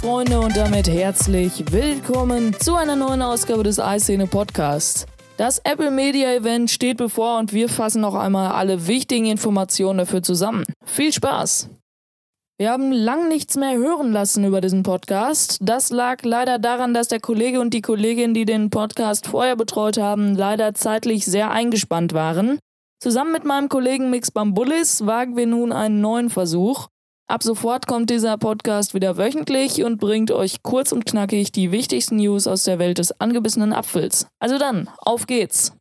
Freunde und damit herzlich willkommen zu einer neuen Ausgabe des iScene Podcasts. Das Apple Media Event steht bevor und wir fassen noch einmal alle wichtigen Informationen dafür zusammen. Viel Spaß! Wir haben lang nichts mehr hören lassen über diesen Podcast. Das lag leider daran, dass der Kollege und die Kollegin, die den Podcast vorher betreut haben, leider zeitlich sehr eingespannt waren. Zusammen mit meinem Kollegen Mix Bambulis wagen wir nun einen neuen Versuch. Ab sofort kommt dieser Podcast wieder wöchentlich und bringt euch kurz und knackig die wichtigsten News aus der Welt des angebissenen Apfels. Also dann, auf geht's!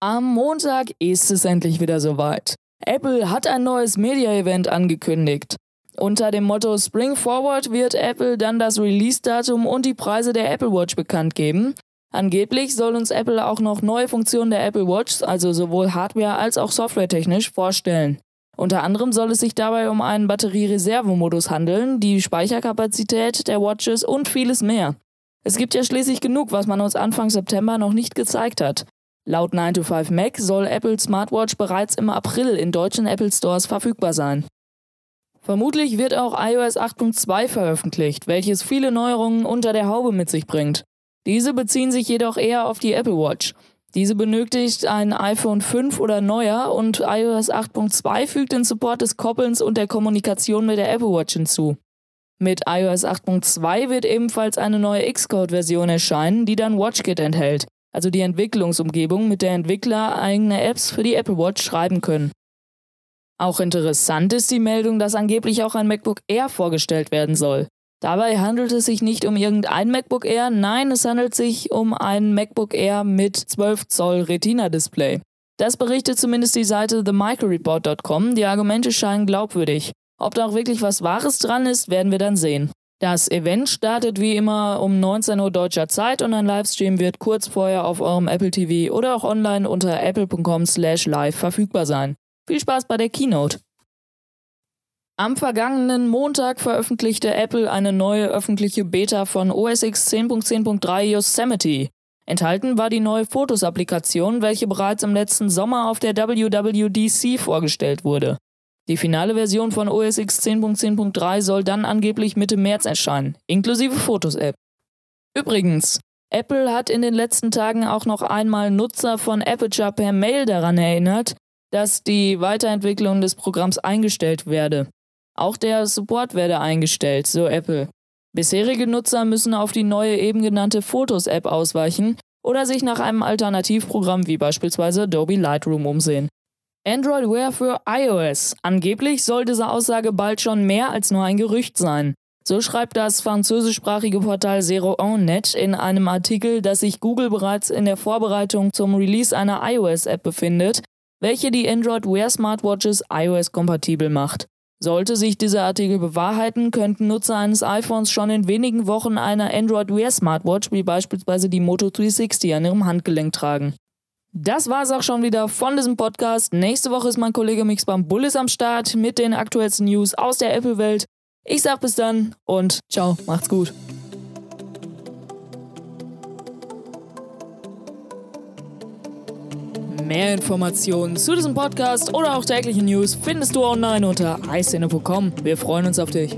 Am Montag ist es endlich wieder soweit. Apple hat ein neues Media-Event angekündigt. Unter dem Motto Spring Forward wird Apple dann das Release-Datum und die Preise der Apple Watch bekannt geben. Angeblich soll uns Apple auch noch neue Funktionen der Apple Watch, also sowohl hardware- als auch softwaretechnisch, vorstellen. Unter anderem soll es sich dabei um einen Batteriereservemodus handeln, die Speicherkapazität der Watches und vieles mehr. Es gibt ja schließlich genug, was man uns Anfang September noch nicht gezeigt hat. Laut 9to5Mac soll Apple Smartwatch bereits im April in deutschen Apple Stores verfügbar sein. Vermutlich wird auch iOS 8.2 veröffentlicht, welches viele Neuerungen unter der Haube mit sich bringt. Diese beziehen sich jedoch eher auf die Apple Watch. Diese benötigt ein iPhone 5 oder neuer und iOS 8.2 fügt den Support des Koppelns und der Kommunikation mit der Apple Watch hinzu. Mit iOS 8.2 wird ebenfalls eine neue Xcode-Version erscheinen, die dann WatchKit enthält, also die Entwicklungsumgebung, mit der Entwickler eigene Apps für die Apple Watch schreiben können. Auch interessant ist die Meldung, dass angeblich auch ein MacBook Air vorgestellt werden soll. Dabei handelt es sich nicht um irgendein MacBook Air, nein, es handelt sich um ein MacBook Air mit 12 Zoll Retina-Display. Das berichtet zumindest die Seite themicroreport.com, die Argumente scheinen glaubwürdig. Ob da auch wirklich was Wahres dran ist, werden wir dann sehen. Das Event startet wie immer um 19 Uhr deutscher Zeit und ein Livestream wird kurz vorher auf eurem Apple TV oder auch online unter apple.com/live verfügbar sein. Viel Spaß bei der Keynote. Am vergangenen Montag veröffentlichte Apple eine neue öffentliche Beta von OS X 10.10.3 Yosemite. Enthalten war die neue Fotos-Applikation, welche bereits im letzten Sommer auf der WWDC vorgestellt wurde. Die finale Version von OS X 10.10.3 soll dann angeblich Mitte März erscheinen, inklusive Fotos-App. Übrigens, Apple hat in den letzten Tagen auch noch einmal Nutzer von Aperture per Mail daran erinnert, dass die Weiterentwicklung des Programms eingestellt werde. Auch der Support werde eingestellt, so Apple. Bisherige Nutzer müssen auf die neue eben genannte Fotos-App ausweichen oder sich nach einem Alternativprogramm wie beispielsweise Adobe Lightroom umsehen. Android Wear für iOS. Angeblich soll diese Aussage bald schon mehr als nur ein Gerücht sein. So schreibt das französischsprachige Portal Zero Net in einem Artikel, dass sich Google bereits in der Vorbereitung zum Release einer iOS-App befindet, welche die Android Wear Smartwatches iOS-kompatibel macht. Sollte sich dieser Artikel bewahrheiten, könnten Nutzer eines iPhones schon in wenigen Wochen eine Android Wear Smartwatch wie beispielsweise die Moto 360 an ihrem Handgelenk tragen. Das war's auch schon wieder von diesem Podcast. Nächste Woche ist mein Kollege Mixbam Bullis am Start mit den aktuellsten News aus der Apple-Welt. Ich sag bis dann und ciao, macht's gut. Mehr Informationen zu diesem Podcast oder auch tägliche News findest du online unter iCine.com. Wir freuen uns auf dich.